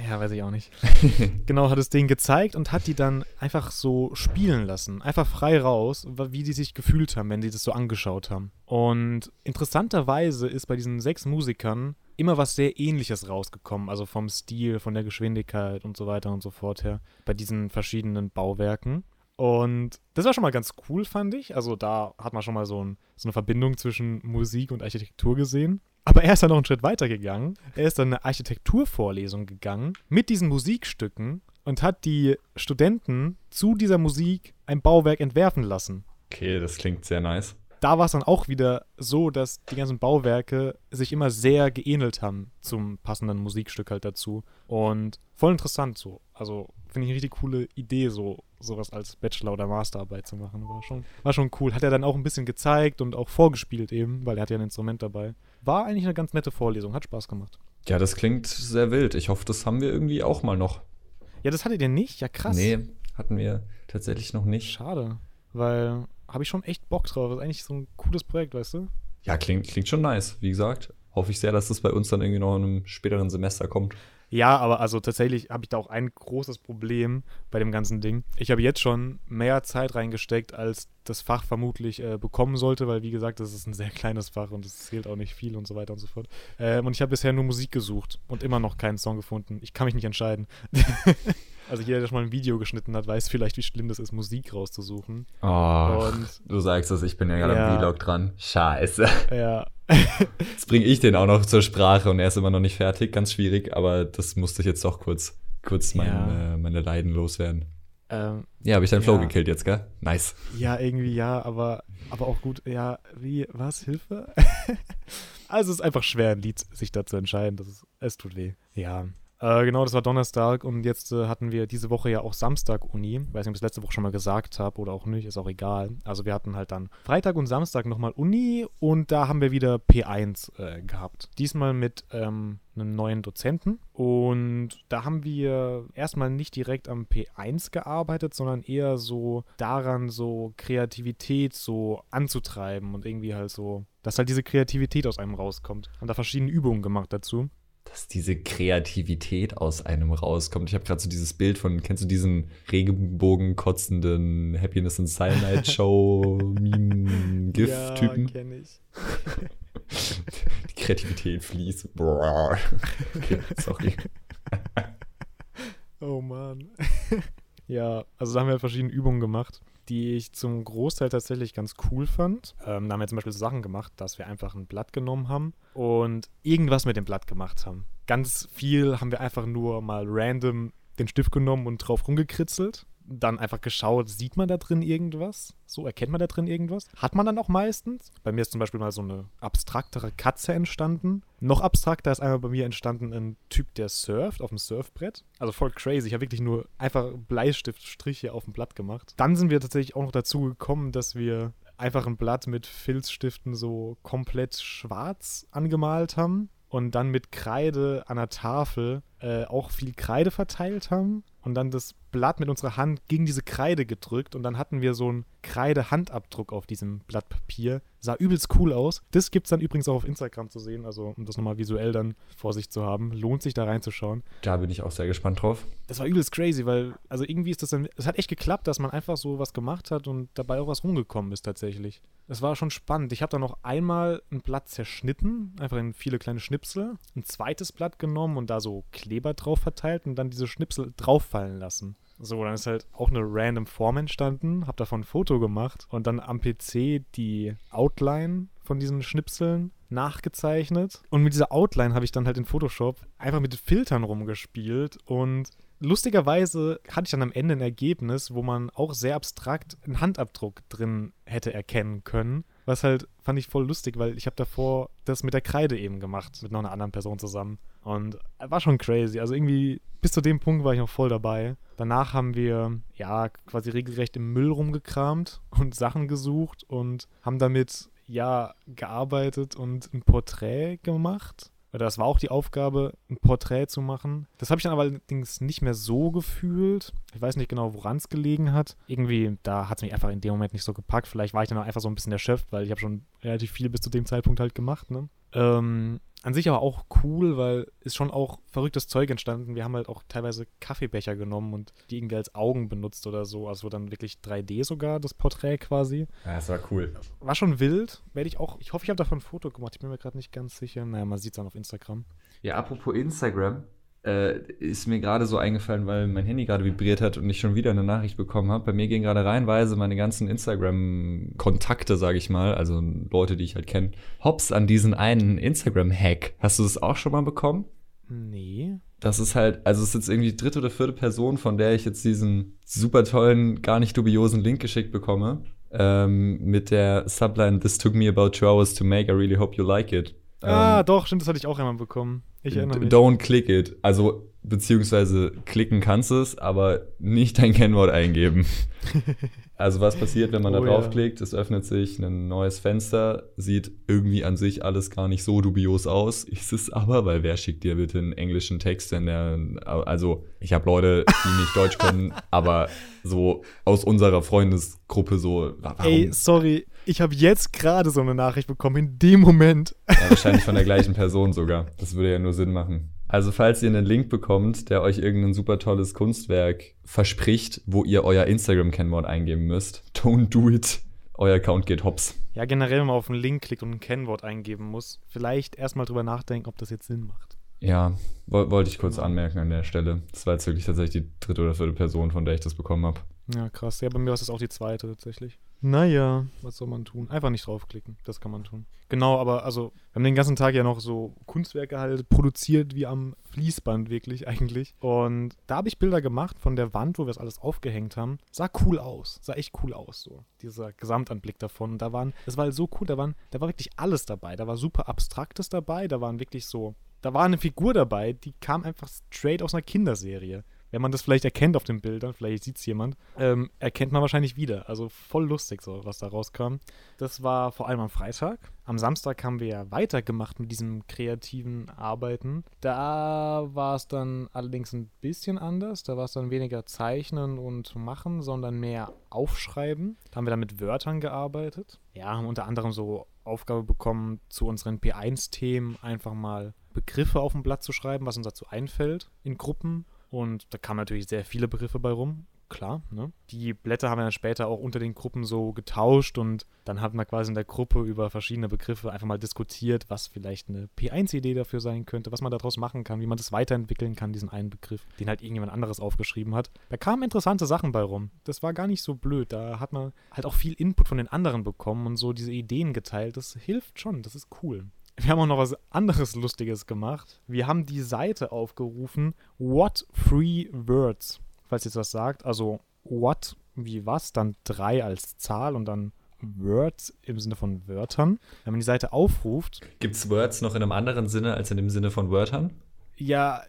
Ja, weiß ich auch nicht. *laughs* genau, hat es denen gezeigt und hat die dann einfach so spielen lassen. Einfach frei raus, wie die sich gefühlt haben, wenn die das so angeschaut haben. Und interessanterweise ist bei diesen sechs Musikern immer was sehr ähnliches rausgekommen. Also vom Stil, von der Geschwindigkeit und so weiter und so fort her. Bei diesen verschiedenen Bauwerken. Und das war schon mal ganz cool, fand ich. Also da hat man schon mal so, ein, so eine Verbindung zwischen Musik und Architektur gesehen. Aber er ist dann noch einen Schritt weiter gegangen. Er ist dann eine Architekturvorlesung gegangen mit diesen Musikstücken und hat die Studenten zu dieser Musik ein Bauwerk entwerfen lassen. Okay, das klingt sehr nice. Da war es dann auch wieder so, dass die ganzen Bauwerke sich immer sehr geähnelt haben zum passenden Musikstück halt dazu. Und voll interessant so. Also finde ich eine richtig coole Idee, so sowas als Bachelor- oder Masterarbeit zu machen. War schon, war schon cool. Hat er dann auch ein bisschen gezeigt und auch vorgespielt eben, weil er hat ja ein Instrument dabei. War eigentlich eine ganz nette Vorlesung, hat Spaß gemacht. Ja, das klingt sehr wild. Ich hoffe, das haben wir irgendwie auch mal noch. Ja, das hattet ihr nicht? Ja, krass. Nee, hatten wir tatsächlich noch nicht. Schade, weil habe ich schon echt Bock drauf. Das ist eigentlich so ein cooles Projekt, weißt du? Ja, klingt, klingt schon nice. Wie gesagt, hoffe ich sehr, dass das bei uns dann irgendwie noch in einem späteren Semester kommt. Ja, aber also tatsächlich habe ich da auch ein großes Problem bei dem ganzen Ding. Ich habe jetzt schon mehr Zeit reingesteckt, als das Fach vermutlich äh, bekommen sollte, weil wie gesagt, das ist ein sehr *laughs* kleines Fach und es zählt auch nicht viel und so weiter und so fort. Ähm, und ich habe bisher nur Musik gesucht und immer noch keinen Song gefunden. Ich kann mich nicht entscheiden. *laughs* also jeder, der schon mal ein Video geschnitten hat, weiß vielleicht, wie schlimm das ist, Musik rauszusuchen. Oh, Und du sagst es, ich bin ja gerade Ja. am Vlog dran. Scheiße. ja, *laughs* Jetzt bringe ich den auch noch zur Sprache und er ist immer noch nicht fertig. Ganz schwierig, aber das musste ich jetzt doch kurz, kurz mein, Ja. äh, meine Leiden loswerden. ähm, Ja, habe ich deinen Flow Ja. gekillt jetzt, gell? Nice. Ja, irgendwie ja, aber, aber auch gut. Ja, wie, was? Hilfe? *laughs* also es ist einfach schwer, ein Lied sich da zu entscheiden. Das ist, es tut weh. Ja. Äh, genau, das war Donnerstag und jetzt äh, hatten wir diese Woche ja auch Samstag Uni. Weiß nicht, ob ich das letzte Woche schon mal gesagt habe oder auch nicht, ist auch egal. Also wir hatten halt dann Freitag und Samstag nochmal Uni und da haben wir wieder P1 äh, gehabt. Diesmal mit ähm, einem neuen Dozenten und da haben wir erstmal nicht direkt am P1 gearbeitet, sondern eher so daran, so Kreativität so anzutreiben und irgendwie halt so, dass halt diese Kreativität aus einem rauskommt. Haben da verschiedene Übungen gemacht dazu. Dass diese Kreativität aus einem rauskommt. Ich habe gerade so dieses Bild von, kennst du diesen Regenbogen kotzenden Happiness in Cyanide Show *laughs* Meme GIF Typen? kenne ich. *laughs* Die Kreativität fließt. Okay, sorry. *laughs* Oh Mann. ja, also da haben wir verschiedene Übungen gemacht, die ich zum Großteil tatsächlich ganz cool fand. Ähm, da haben wir zum Beispiel so Sachen gemacht, dass wir einfach ein Blatt genommen haben und irgendwas mit dem Blatt gemacht haben. Ganz viel haben wir einfach nur mal random den Stift genommen und drauf rumgekritzelt. Dann einfach geschaut, sieht man da drin irgendwas? So, erkennt man da drin irgendwas? Hat man dann auch meistens. Bei mir ist zum Beispiel mal so eine abstraktere Katze entstanden. Noch abstrakter ist einmal bei mir entstanden ein Typ, der surft auf dem Surfbrett. Also voll crazy. Ich habe wirklich nur einfach Bleistiftstriche auf dem Blatt gemacht. Dann sind wir tatsächlich auch noch dazu gekommen, dass wir einfach ein Blatt mit Filzstiften so komplett schwarz angemalt haben und dann mit Kreide an der Tafel äh, auch viel Kreide verteilt haben und dann das Blatt mit unserer Hand gegen diese Kreide gedrückt und dann hatten wir so einen Kreide-Handabdruck auf diesem Blatt Papier. Sah übelst cool aus. Das gibt es dann übrigens auch auf Instagram zu sehen, also um das nochmal visuell dann vor sich zu haben. Lohnt sich da reinzuschauen. Da bin ich auch sehr gespannt drauf. Das war übelst crazy, weil, also irgendwie ist das dann, es hat echt geklappt, dass man einfach so was gemacht hat und dabei auch was rumgekommen ist tatsächlich. Das war schon spannend. Ich habe dann noch einmal ein Blatt zerschnitten, einfach in viele kleine Schnipsel, ein zweites Blatt genommen und da so Kleber drauf verteilt und dann diese Schnipsel drauffallen lassen. So, dann ist halt auch eine random Form entstanden, hab davon ein Foto gemacht und dann am PC die Outline von diesen Schnipseln nachgezeichnet. Und mit dieser Outline habe ich dann halt in Photoshop einfach mit Filtern rumgespielt und lustigerweise hatte ich dann am Ende ein Ergebnis, wo man auch sehr abstrakt einen Handabdruck drin hätte erkennen können. Was halt fand ich voll lustig, weil ich habe davor das mit der Kreide eben gemacht, mit noch einer anderen Person zusammen. Und war schon crazy. Also irgendwie bis zu dem Punkt war ich noch voll dabei. Danach haben wir ja quasi regelrecht im Müll rumgekramt *laughs* und Sachen gesucht und haben damit ja gearbeitet und ein Porträt gemacht. Das war auch die Aufgabe, ein Porträt zu machen. Das habe ich dann allerdings nicht mehr so gefühlt. Ich weiß nicht genau, woran es gelegen hat. Irgendwie, da hat es mich einfach in dem Moment nicht so gepackt. Vielleicht war ich dann auch einfach so ein bisschen erschöpft, weil ich habe schon relativ viel bis zu dem Zeitpunkt halt gemacht. Ne? Ähm, an sich aber auch cool, weil ist schon auch verrücktes Zeug entstanden. Wir haben halt auch teilweise Kaffeebecher genommen und die irgendwie als Augen benutzt oder so. Also dann wirklich 3D sogar, das Porträt quasi. Ja, das war cool. War schon wild. Werde ich auch, ich hoffe, ich habe davon ein Foto gemacht. Ich bin mir gerade nicht ganz sicher. Naja, man sieht es dann auf Instagram. Ja, apropos Instagram äh, ist mir gerade so eingefallen, weil mein Handy gerade vibriert hat und ich schon wieder eine Nachricht bekommen habe. Bei mir gehen gerade reihenweise meine ganzen Instagram-Kontakte, sage ich mal, also Leute, die ich halt kenne, hops an diesen einen Instagram-Hack. Hast du das auch schon mal bekommen? Nee. Das ist halt, also es ist jetzt irgendwie die dritte oder vierte Person, von der ich jetzt diesen super tollen, gar nicht dubiosen Link geschickt bekomme. Ähm, mit der Subline This took me about two hours to make, I really hope you like it. Ah, ähm, doch, stimmt, das hatte ich auch einmal bekommen. Ich erinnere mich. Don't click it. Also, beziehungsweise klicken kannst du es, aber nicht dein Kennwort eingeben. *laughs* also, was passiert, wenn man oh, da draufklickt? Ja. Es öffnet sich ein neues Fenster, sieht irgendwie an sich alles gar nicht so dubios aus. Ist es aber, weil wer schickt dir bitte einen englischen Text, wenn der, also, ich habe Leute, die nicht Deutsch können, *laughs* aber so aus unserer Freundesgruppe so. Warum? Ey, sorry, ich habe jetzt gerade so eine Nachricht bekommen, in dem Moment. Ja, wahrscheinlich von der *laughs* gleichen Person sogar. Das würde ja nur Sinn machen. Also, falls ihr einen Link bekommt, der euch irgendein super tolles Kunstwerk verspricht, wo ihr euer Instagram-Kennwort eingeben müsst, don't do it. Euer Account geht hops. Ja, generell, wenn man auf einen Link klickt und ein Kennwort eingeben muss, vielleicht erstmal drüber nachdenken, ob das jetzt Sinn macht. Ja, wollte ich kurz anmerken an der Stelle. Das war jetzt wirklich tatsächlich die dritte oder vierte Person, von der ich das bekommen habe. Ja, krass. Ja, bei mir war es auch die zweite tatsächlich. Naja, was soll man tun? Einfach nicht draufklicken. Das kann man tun. Genau, aber also, wir haben den ganzen Tag ja noch so Kunstwerke halt produziert, wie am Fließband wirklich eigentlich. Und da habe ich Bilder gemacht von der Wand, wo wir es alles aufgehängt haben. Sah cool aus. Sah echt cool aus, so. Dieser Gesamtanblick davon. Und da waren, das war halt so cool, da, waren, da war wirklich alles dabei. Da war super Abstraktes dabei, da waren wirklich so da war eine Figur dabei, die kam einfach straight aus einer Kinderserie wenn man das vielleicht erkennt auf den Bildern, vielleicht sieht es jemand, ähm, erkennt man wahrscheinlich wieder. Also voll lustig, so was da rauskam. Das war vor allem am Freitag. Am Samstag haben wir ja weitergemacht mit diesem kreativen Arbeiten. Da war es dann allerdings ein bisschen anders. Da war es dann weniger Zeichnen und Machen, sondern mehr Aufschreiben. Da haben wir dann mit Wörtern gearbeitet. Ja, haben unter anderem so Aufgabe bekommen, zu unseren P1-Themen einfach mal Begriffe auf dem Blatt zu schreiben, was uns dazu einfällt, in Gruppen und da kamen natürlich sehr viele Begriffe bei rum. Klar, ne? Die Blätter haben wir dann später auch unter den Gruppen so getauscht und dann hat man quasi in der Gruppe über verschiedene Begriffe einfach mal diskutiert, was vielleicht eine P1-Idee dafür sein könnte, was man daraus machen kann, wie man das weiterentwickeln kann, diesen einen Begriff, den halt irgendjemand anderes aufgeschrieben hat. Da kamen interessante Sachen bei rum. Das war gar nicht so blöd. Da hat man halt auch viel Input von den anderen bekommen und so diese Ideen geteilt. Das hilft schon, das ist cool. Wir haben auch noch was anderes Lustiges gemacht. Wir haben die Seite aufgerufen, What Free Words, falls ihr das sagt. Also What wie was, dann drei als Zahl und dann Words im Sinne von Wörtern. Wenn man die Seite aufruft. Gibt es Words noch in einem anderen Sinne als in dem Sinne von Wörtern? Ja,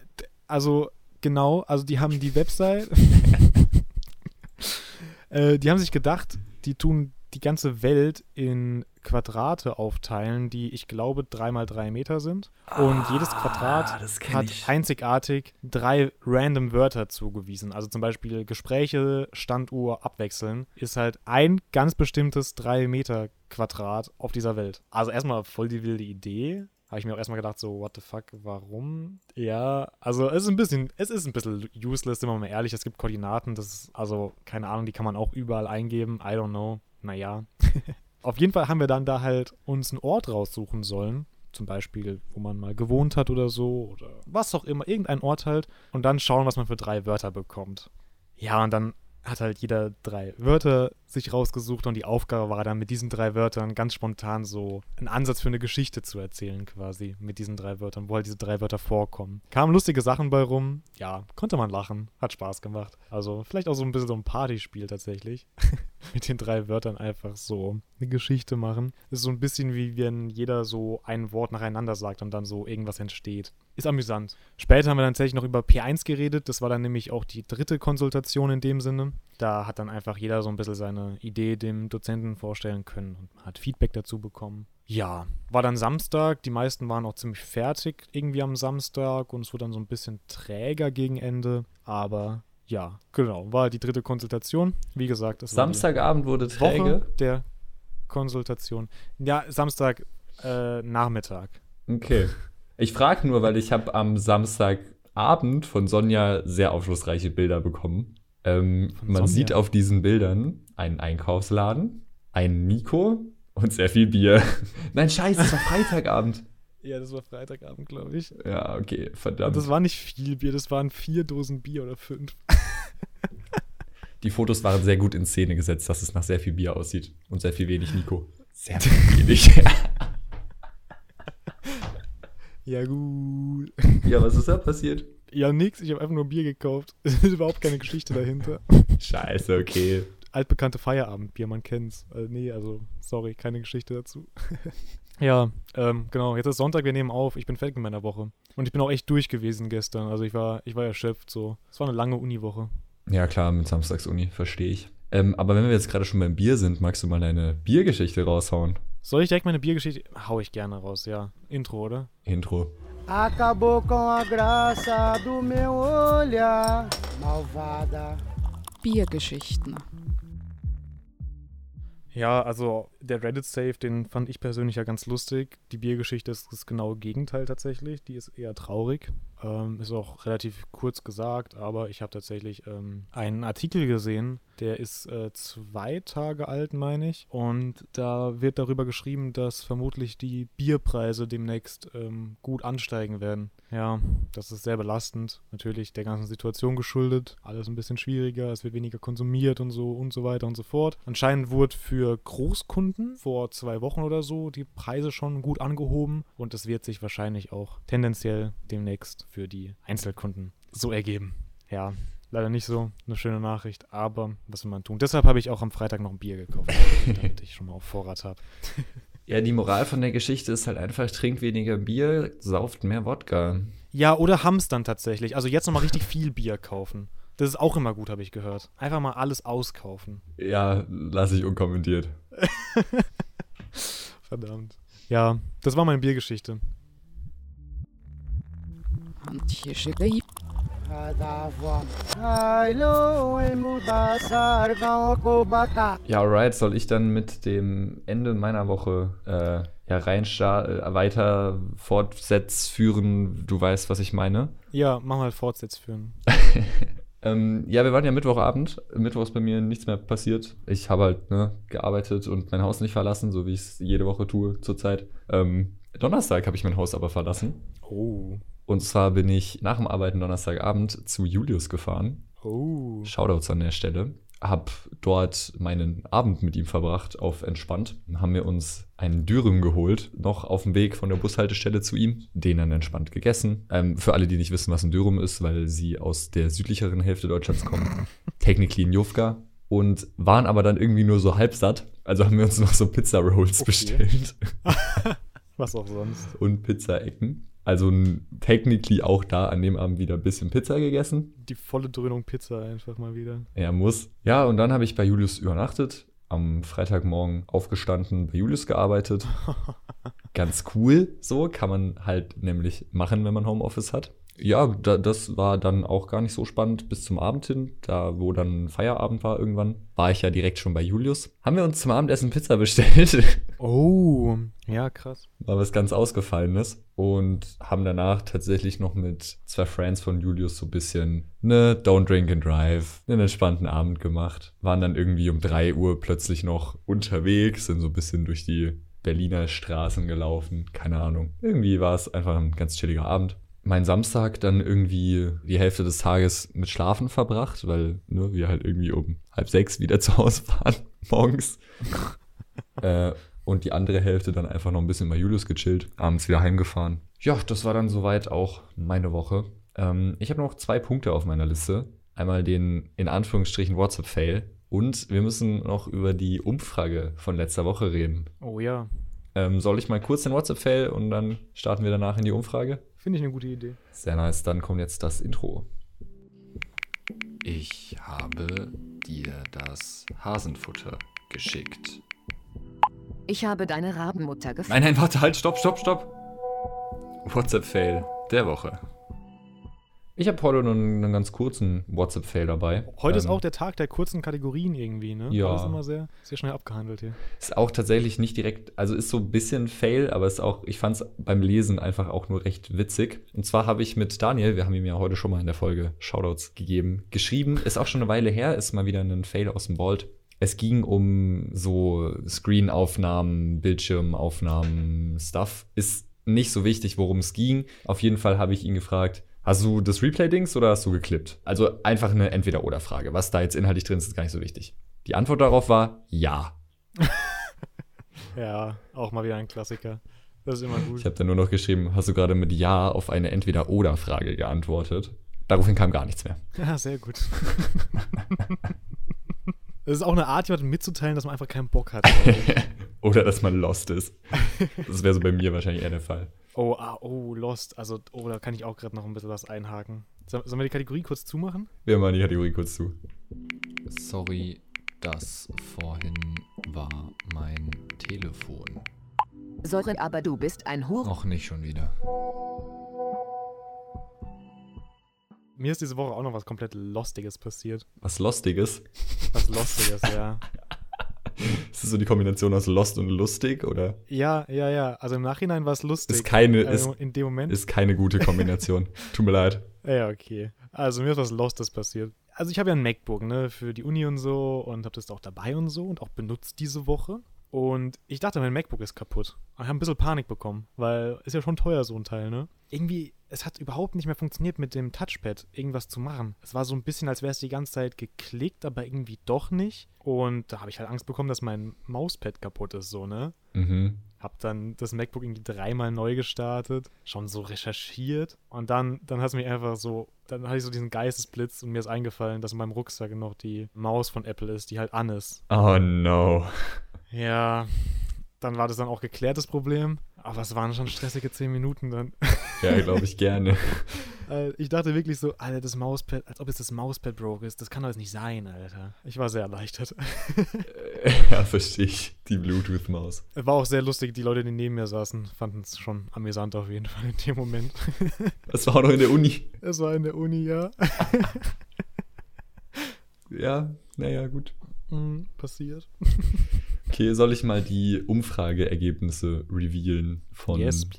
also genau, also die haben die Website. *laughs* äh, die haben sich gedacht, die tun die ganze Welt in Quadrate aufteilen, die ich glaube 3 mal 3 Meter sind. Und jedes Quadrat Ah, das kenn hat ich. einzigartig drei random Wörter zugewiesen. Also zum Beispiel Gespräche, Standuhr, abwechseln ist halt ein ganz bestimmtes 3 Meter Quadrat auf dieser Welt. Also erstmal voll die wilde Idee. Habe ich mir auch erstmal gedacht, so, what the fuck, warum? Ja, also es ist ein bisschen, es ist ein bisschen useless, sind wir mal ehrlich. Es gibt Koordinaten, das ist, also, keine Ahnung, die kann man auch überall eingeben. I don't know. Naja. *laughs* Auf jeden Fall haben wir dann da halt uns einen Ort raussuchen sollen. Zum Beispiel, wo man mal gewohnt hat oder so. Oder was auch immer. Irgendein Ort halt. Und dann schauen, was man für drei Wörter bekommt. Ja, und dann hat halt jeder drei Wörter sich rausgesucht und die Aufgabe war dann mit diesen drei Wörtern ganz spontan so einen Ansatz für eine Geschichte zu erzählen quasi mit diesen drei Wörtern, wo halt diese drei Wörter vorkommen. Kamen lustige Sachen bei rum, ja, konnte man lachen, hat Spaß gemacht. Also vielleicht auch so ein bisschen so ein Partyspiel tatsächlich. *laughs* *laughs* mit den drei Wörtern einfach so eine Geschichte machen. Ist so ein bisschen wie wenn jeder so ein Wort nacheinander sagt und dann so irgendwas entsteht. Ist amüsant. Später haben wir dann tatsächlich noch über P1 geredet. Das war dann nämlich auch die dritte Konsultation in dem Sinne. Da hat dann einfach jeder so ein bisschen seine Idee dem Dozenten vorstellen können und hat Feedback dazu bekommen. Ja, war dann Samstag. Die meisten waren auch ziemlich fertig irgendwie am Samstag und es wurde dann so ein bisschen träger gegen Ende. Aber ja, genau, war die dritte Konsultation. Wie gesagt, es Samstagabend wurde Woche träge. der Konsultation. Ja, Samstag äh, Nachmittag. Okay. Ich frage nur, weil ich habe am Samstagabend von Sonja sehr aufschlussreiche Bilder bekommen. Ähm, man sieht auf diesen Bildern einen Einkaufsladen, einen Nico und sehr viel Bier. *laughs* Nein, scheiße, es war Freitagabend. Ja, das war Freitagabend, glaube ich. Ja, okay, verdammt. Und das war nicht viel Bier, das waren vier Dosen Bier oder fünf. *laughs* Die Fotos waren sehr gut in Szene gesetzt, dass es nach sehr viel Bier aussieht und sehr viel wenig Nico. Sehr *laughs* wenig. Ja, gut. ja, was ist da passiert? Ja, nix, ich habe einfach nur Bier gekauft. *laughs* Es ist überhaupt keine Geschichte dahinter. Scheiße, okay. Altbekannte Feierabendbier, man kennt's. Äh, nee, also, sorry, keine Geschichte dazu. Ja, ähm, genau, jetzt ist Sonntag, wir nehmen auf. Ich bin fertig mit meiner Woche. Und ich bin auch echt durch gewesen gestern. Also ich war, ich war erschöpft so. Es war eine lange Uniwoche. Ja, klar, mit Samstagsuni, verstehe ich. Ähm, aber wenn wir jetzt gerade schon beim Bier sind, magst du mal deine Biergeschichte raushauen? Soll ich direkt meine Biergeschichte? Hau ich gerne raus, ja. Intro, oder? Intro. Acabou com a graça do meu olhar, malvada. Biergeschichten. Ja, also der Reddit-Save, den fand ich persönlich ja ganz lustig. Die Biergeschichte ist das genaue Gegenteil tatsächlich. Die ist eher traurig. Ähm, ist auch relativ kurz gesagt, aber ich habe tatsächlich ähm, einen Artikel gesehen, der ist äh, zwei Tage alt, meine ich. Und da wird darüber geschrieben, dass vermutlich die Bierpreise demnächst ähm, gut ansteigen werden. Ja, das ist sehr belastend. Natürlich der ganzen Situation geschuldet. Alles ein bisschen schwieriger, es wird weniger konsumiert und so und so weiter und so fort. Anscheinend wurde für Großkunden vor zwei Wochen oder so die Preise schon gut angehoben und es wird sich wahrscheinlich auch tendenziell demnächst für die Einzelkunden so ergeben. Ja, leider nicht so eine schöne Nachricht, aber was will man tun? Deshalb habe ich auch am Freitag noch ein Bier gekauft, *laughs* damit ich schon mal auf Vorrat habe. *laughs* Ja, die Moral von der Geschichte ist halt einfach, trinkt weniger Bier, sauft mehr Wodka. Ja, oder hamstern tatsächlich. Also jetzt nochmal richtig viel Bier kaufen. Das ist auch immer gut, habe ich gehört. Einfach mal alles auskaufen. Ja, lasse ich unkommentiert. *laughs* Verdammt. Ja, das war meine Biergeschichte. Vão ocupar. Ja, alright, soll ich dann mit dem Ende meiner Woche äh, ja rein äh, weiter fortsetzführen? Du weißt, was ich meine. Ja, mach mal Fortsetz führen. *laughs* Ähm, ja, wir waren ja Mittwochabend. Mittwoch ist bei mir nichts mehr passiert. Ich habe halt ne, gearbeitet und mein Haus nicht verlassen, so wie ich es jede Woche tue zurzeit. Ähm, Donnerstag habe ich mein Haus aber verlassen. Oh. Und zwar bin ich nach dem Arbeiten Donnerstagabend zu Julius gefahren. Oh. Shoutouts an der Stelle. Hab dort meinen Abend mit ihm verbracht, auf entspannt. Haben wir uns einen Dürüm geholt, noch auf dem Weg von der Bushaltestelle zu ihm. Den dann entspannt gegessen. Ähm, für alle, die nicht wissen, was ein Dürüm ist, weil sie aus der südlicheren Hälfte Deutschlands kommen. *laughs* Technically in Jufka. Und waren aber dann irgendwie nur so halb satt. Also haben wir uns noch so Pizza Rolls Okay. bestellt *laughs* Was auch sonst. und Pizza-Ecken. Also technically auch da an dem Abend wieder ein bisschen Pizza gegessen. Die volle Dröhnung Pizza einfach mal wieder. Er muss. Ja, und dann habe ich bei Julius übernachtet am Freitagmorgen aufgestanden, bei Julius gearbeitet. *laughs* Ganz cool, so kann man halt nämlich machen, wenn man Homeoffice hat. Ja, da, das war dann auch gar nicht so spannend bis zum Abend hin, da wo dann Feierabend war irgendwann, war ich ja direkt schon bei Julius. Haben wir uns zum Abendessen Pizza bestellt. *laughs* Oh, ja, krass. war was ganz Ausgefallenes und haben danach tatsächlich noch mit zwei Friends von Julius so ein bisschen ne Don't Drink and Drive, einen entspannten Abend gemacht. Waren dann irgendwie um 3 Uhr plötzlich noch unterwegs, sind so ein bisschen durch die Berliner Straßen gelaufen, keine Ahnung. Irgendwie war es einfach ein ganz chilliger Abend. Mein Samstag dann irgendwie die Hälfte des Tages mit Schlafen verbracht, weil ne, wir halt irgendwie um halb sechs wieder *laughs* zu Hause waren *laughs* morgens. *laughs* äh, und die andere Hälfte dann einfach noch ein bisschen bei Julius gechillt, abends wieder heimgefahren. Ja, das war dann soweit auch meine Woche. Ähm, ich habe noch zwei Punkte auf meiner Liste. Einmal den in Anführungsstrichen WhatsApp-Fail und wir müssen noch über die Umfrage von letzter Woche reden. Oh ja, Ähm, soll ich mal kurz den WhatsApp-Fail und dann starten wir danach in die Umfrage? Finde ich eine gute Idee. Sehr nice, dann kommt jetzt das Intro. Ich habe dir das Hasenfutter geschickt. Ich habe deine Rabenmutter gefunden. Nein, nein, warte, halt, stopp, stopp, stopp. WhatsApp-Fail der Woche. Ich habe heute noch einen, einen ganz kurzen WhatsApp-Fail dabei. Heute ist Ähm, auch der Tag der kurzen Kategorien irgendwie, ne? Ja. Das ist immer sehr, sehr schnell abgehandelt hier. Ist auch tatsächlich nicht direkt, also ist so ein bisschen Fail, aber ist auch, ich fand es beim Lesen einfach auch nur recht witzig. Und zwar habe ich mit Daniel, wir haben ihm ja heute schon mal in der Folge Shoutouts gegeben, geschrieben, ist auch schon eine Weile her, ist mal wieder ein Fail aus dem Vault. Es ging um so Screenaufnahmen, Bildschirmaufnahmen, Stuff. Ist nicht so wichtig, worum es ging. Auf jeden Fall habe ich ihn gefragt, hast du das Replay-Dings oder hast du geklippt? Also einfach eine Entweder-Oder-Frage. Was da jetzt inhaltlich drin ist, ist gar nicht so wichtig. Die Antwort darauf war ja. *laughs* Ja, auch mal wieder ein Klassiker. Das ist immer gut. Ich habe dann nur noch geschrieben, hast du gerade mit Ja auf eine Entweder-Oder-Frage geantwortet? Daraufhin kam gar nichts mehr. *laughs* Ja, sehr gut. *laughs* Das ist auch eine Art, jemandem mitzuteilen, dass man einfach keinen Bock hat. Oder dass man lost ist. Das wäre so bei mir wahrscheinlich eher der Fall. Oh, ah, oh, Lost. Also, oh, da kann ich auch gerade noch ein bisschen was einhaken. Soll- Sollen wir die Kategorie kurz zumachen? Wir machen die Kategorie kurz zu. Sorry, das vorhin war mein Telefon. Sorry, aber du bist ein Hure. Noch nicht schon wieder. Mir ist diese Woche auch noch was komplett Lostiges passiert. Was Lostiges? Was Lostiges, ja. *laughs* *laughs* Ist das so die Kombination aus Lost und lustig? Oder Ja, ja, ja. Also im Nachhinein war es lustig. ist keine, ist, also in dem Moment. ist keine gute Kombination. *laughs* Tut mir leid. Ja, okay. Also mir ist was Lostes passiert. Also ich habe ja ein MacBook, ne, für die Uni und so und habe das auch dabei und so und auch benutzt diese Woche. Und ich dachte, mein MacBook ist kaputt. Ich habe ein bisschen Panik bekommen, weil ist ja schon teuer so ein Teil, ne? Irgendwie, es hat überhaupt nicht mehr funktioniert mit dem Touchpad, irgendwas zu machen. Es war so ein bisschen, als wäre es die ganze Zeit geklickt, aber irgendwie doch nicht. Und da habe ich halt Angst bekommen, dass mein Mauspad kaputt ist, so, ne? Mhm. Hab dann das MacBook irgendwie dreimal neu gestartet, schon so recherchiert und dann, dann hat es mich einfach so, dann hatte ich so diesen Geistesblitz und mir ist eingefallen, dass in meinem Rucksack noch die Maus von Apple ist, die halt an ist. Oh no. Ja, dann war das dann auch geklärt, das Problem. Aber es waren schon stressige 10 Minuten dann. *laughs* Ja, glaube ich gerne. *laughs* Äh, Ich dachte wirklich so, Alter, das Mauspad, als ob es das Mauspad broke ist. Das kann doch jetzt nicht sein, Alter. Ich war sehr erleichtert. *laughs* ja, verstehe ich. Die Bluetooth-Maus. War auch sehr lustig, die Leute, die neben mir saßen, fanden es schon amüsant auf jeden Fall in dem Moment. Das war auch noch in der Uni. Es war in der Uni, ja. Ja, naja, gut. Mhm, passiert. Okay, soll ich mal die Umfrageergebnisse revealen von, yes,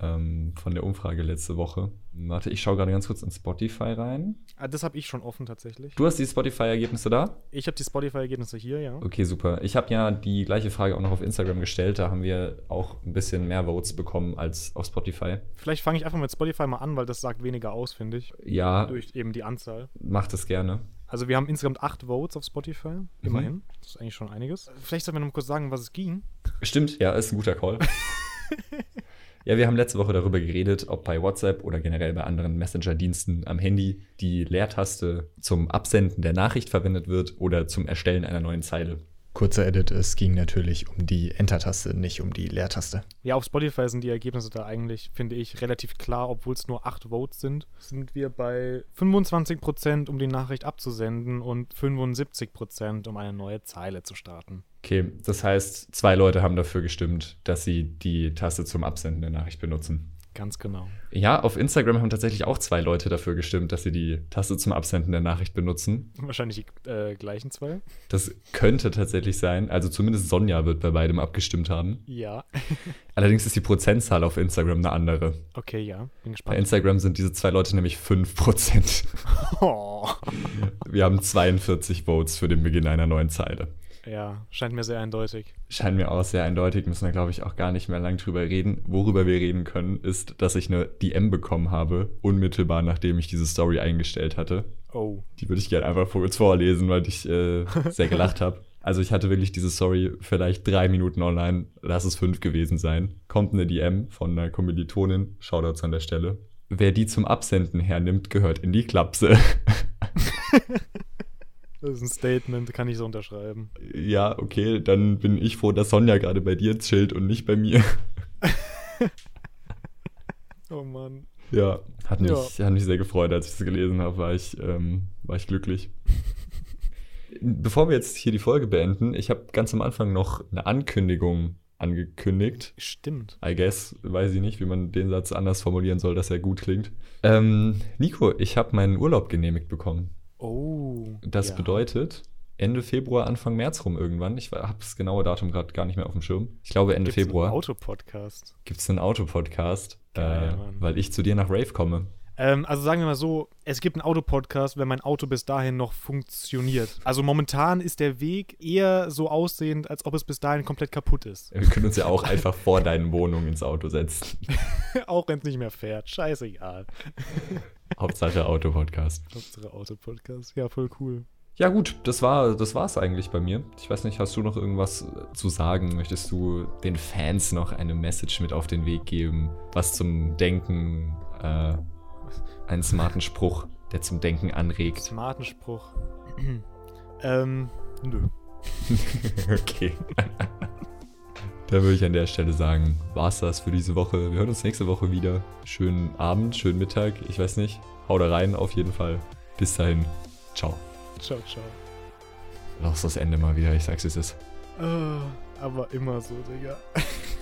ähm, von der Umfrage letzte Woche? Warte, ich schaue gerade ganz kurz in Spotify rein. Ah, das habe ich schon offen tatsächlich. Du hast die Spotify-Ergebnisse da? Ich habe die Spotify-Ergebnisse hier, ja. Okay, super. Ich habe ja die gleiche Frage auch noch auf Instagram gestellt. Da haben wir auch ein bisschen mehr Votes bekommen als auf Spotify. Vielleicht fange ich einfach mit Spotify mal an, weil das sagt weniger aus, finde ich. Ja, Durch eben die Anzahl. macht es gerne. Also wir haben insgesamt acht Votes auf Spotify. Immerhin. Das ist eigentlich schon einiges. Vielleicht sollten wir noch mal kurz sagen, was es ging. Stimmt, ja, ist ein guter Call. *laughs* ja, wir haben letzte Woche darüber geredet, ob bei WhatsApp oder generell bei anderen Messenger-Diensten am Handy die Leertaste zum Absenden der Nachricht verwendet wird oder zum Erstellen einer neuen Zeile. Kurzer Edit, es ging natürlich um die Enter-Taste, nicht um die Leertaste. Ja, auf Spotify sind die Ergebnisse da eigentlich, finde ich, relativ klar, obwohl es nur 8 Votes sind, sind wir bei 25%, um die Nachricht abzusenden und 75%, um eine neue Zeile zu starten. Okay, das heißt, zwei Leute haben dafür gestimmt, dass sie die Taste zum Absenden der Nachricht benutzen. Ganz genau. Ja, auf Instagram haben tatsächlich auch zwei Leute dafür gestimmt, dass sie die Taste zum Absenden der Nachricht benutzen. Wahrscheinlich die äh, gleichen zwei. Das könnte tatsächlich sein. Also zumindest Sonja wird bei beidem abgestimmt haben. Ja. *laughs* Allerdings ist die Prozentzahl auf Instagram eine andere. Okay, ja. Bin Bei gespannt. Instagram sind diese zwei Leute nämlich 5%. *laughs* Oh. Wir haben 42 Votes für den Beginn einer neuen Zeile. Ja, scheint mir sehr eindeutig. Scheint mir auch sehr eindeutig, müssen wir, glaube ich, auch gar nicht mehr lang drüber reden. Worüber wir reden können, ist, dass ich eine DM bekommen habe, unmittelbar nachdem ich diese Story eingestellt hatte. Oh. Die würde ich gerne einfach kurz vorlesen, weil ich äh, sehr gelacht habe. *laughs* Also ich hatte wirklich diese Story vielleicht drei Minuten online, lass es fünf gewesen sein. Kommt eine DM von einer Kommilitonin, Shoutouts an der Stelle. Wer die zum Absenden hernimmt, gehört in die Klapse. *laughs* *laughs* Das ist ein Statement, kann ich so unterschreiben. ja, okay, dann bin ich froh, dass Sonja gerade bei dir chillt und nicht bei mir. *laughs* Oh Mann. Ja, hat mich, Ja. hat mich sehr gefreut, als ich das gelesen habe, war ich, ähm, war ich glücklich. Bevor wir jetzt hier die Folge beenden, ich habe ganz am Anfang noch eine Ankündigung angekündigt. Stimmt. I guess, weiß ich nicht, wie man den Satz anders formulieren soll, dass er gut klingt. Ähm, Nico, ich habe meinen Urlaub genehmigt bekommen. Oh. Das ja. bedeutet Ende Februar, Anfang März rum irgendwann. Ich habe das genaue Datum gerade gar nicht mehr auf dem Schirm. Ich glaube Ende Gibt's Februar Einen Autopodcast. gibt es einen Autopodcast, äh, weil ich zu dir nach Rave komme. Ähm, also sagen wir mal so, es gibt einen Autopodcast, wenn mein Auto bis dahin noch funktioniert. Also momentan ist der Weg eher so aussehend, als ob es bis dahin komplett kaputt ist. Wir können uns ja auch einfach vor deinen Wohnungen ins Auto setzen. *laughs* Auch wenn es nicht mehr fährt. Scheißegal. Hauptsache Autopodcast. Hauptsache Autopodcast. Ja, voll cool. Ja gut, das war das war's eigentlich bei mir. Ich weiß nicht, hast du noch irgendwas äh, zu sagen? Möchtest du den Fans noch eine Message mit auf den Weg geben? Was zum Denken, äh, einen smarten Spruch, der zum Denken anregt. Smarten Spruch. *clears throat* ähm, nö. *laughs* okay. *laughs* Dann würde ich an der Stelle sagen, war's das für diese Woche. Wir hören uns nächste Woche wieder. Schönen Abend, schönen Mittag, ich weiß nicht. Hau da rein auf jeden Fall. Bis dahin. Ciao. Ciao, ciao. Lass das Ende mal wieder, ich sag's es ist. Ah, aber immer so, Digga. *laughs*